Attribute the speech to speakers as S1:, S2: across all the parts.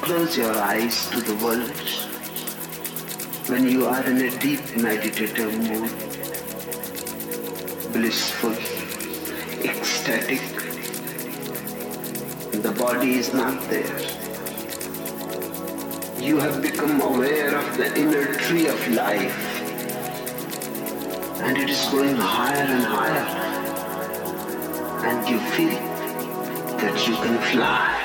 S1: Close your eyes to the world, when you are in a deep meditative mood, blissful, ecstatic, the body is not there. You have become aware of the inner tree of life and it is going higher and higher and you feel that you can fly.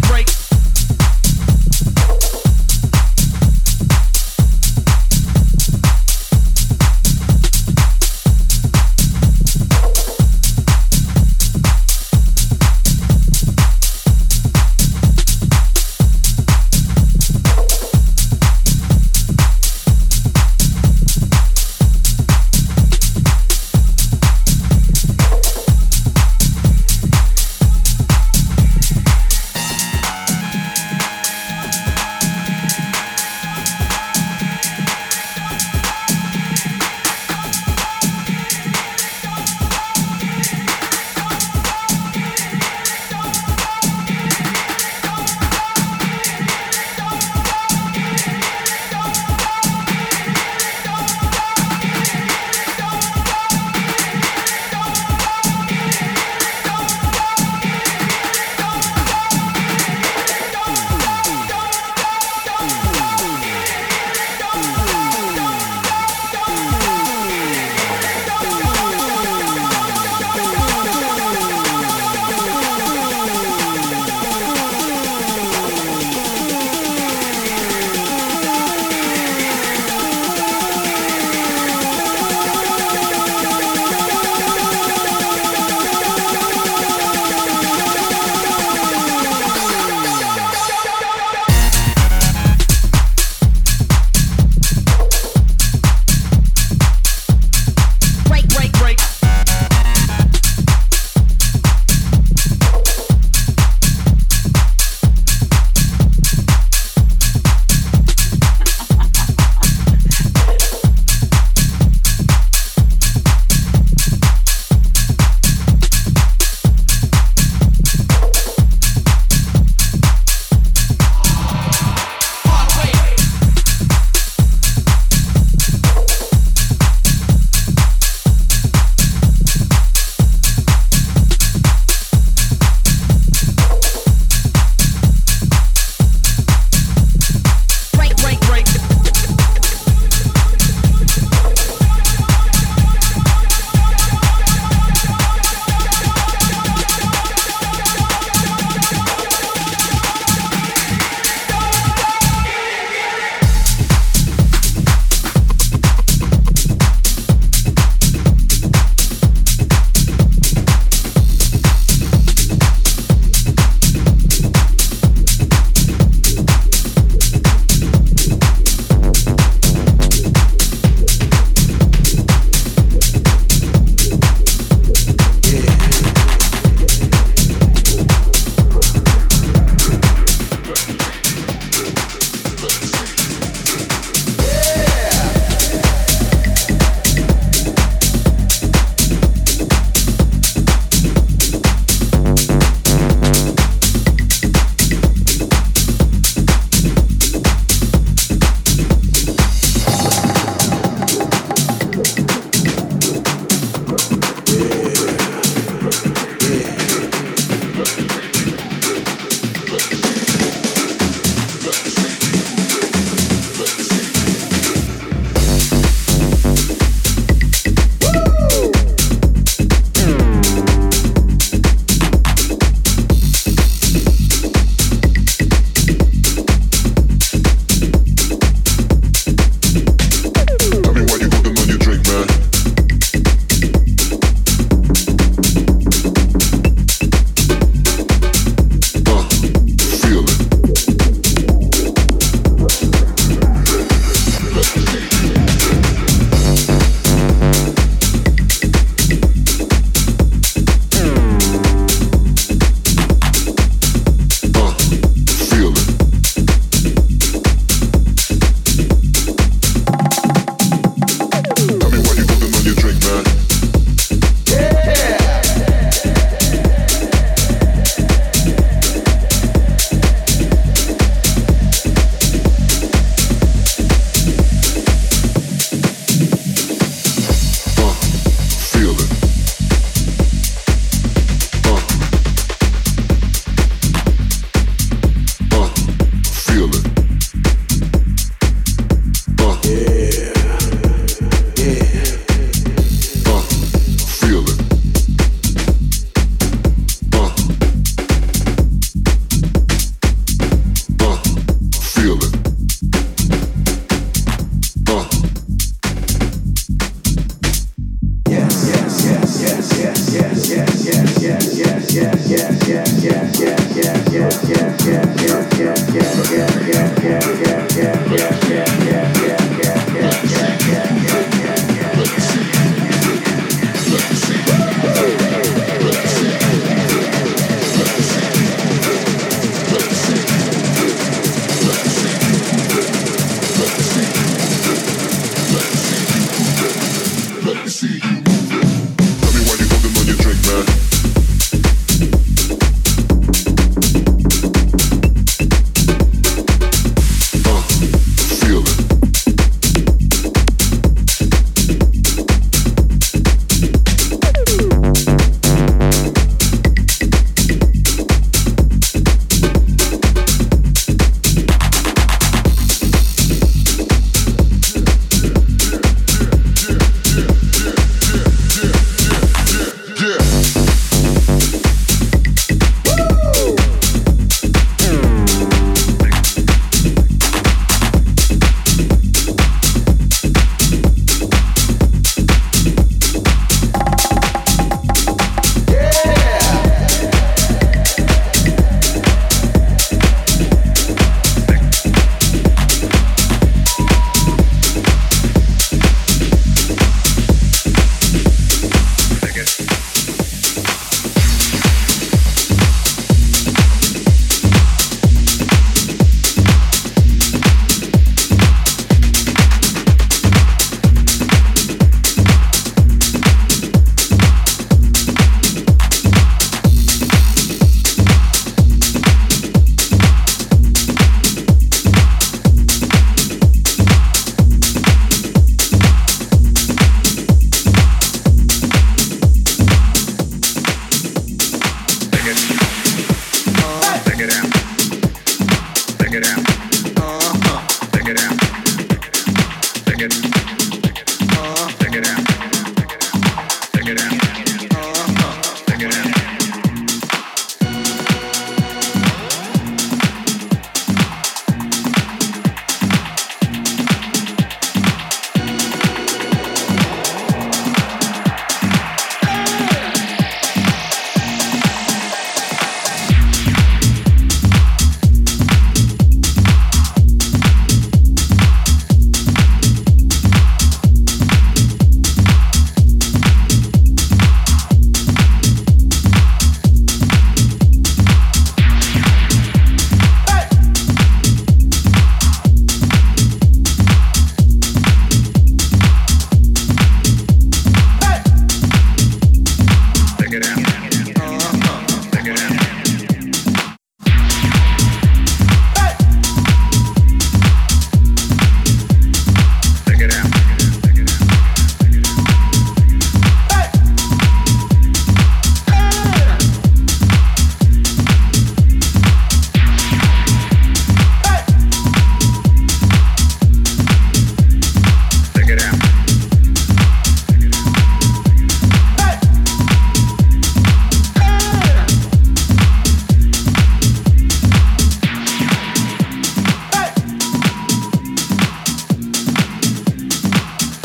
S2: break, break.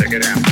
S2: check it out.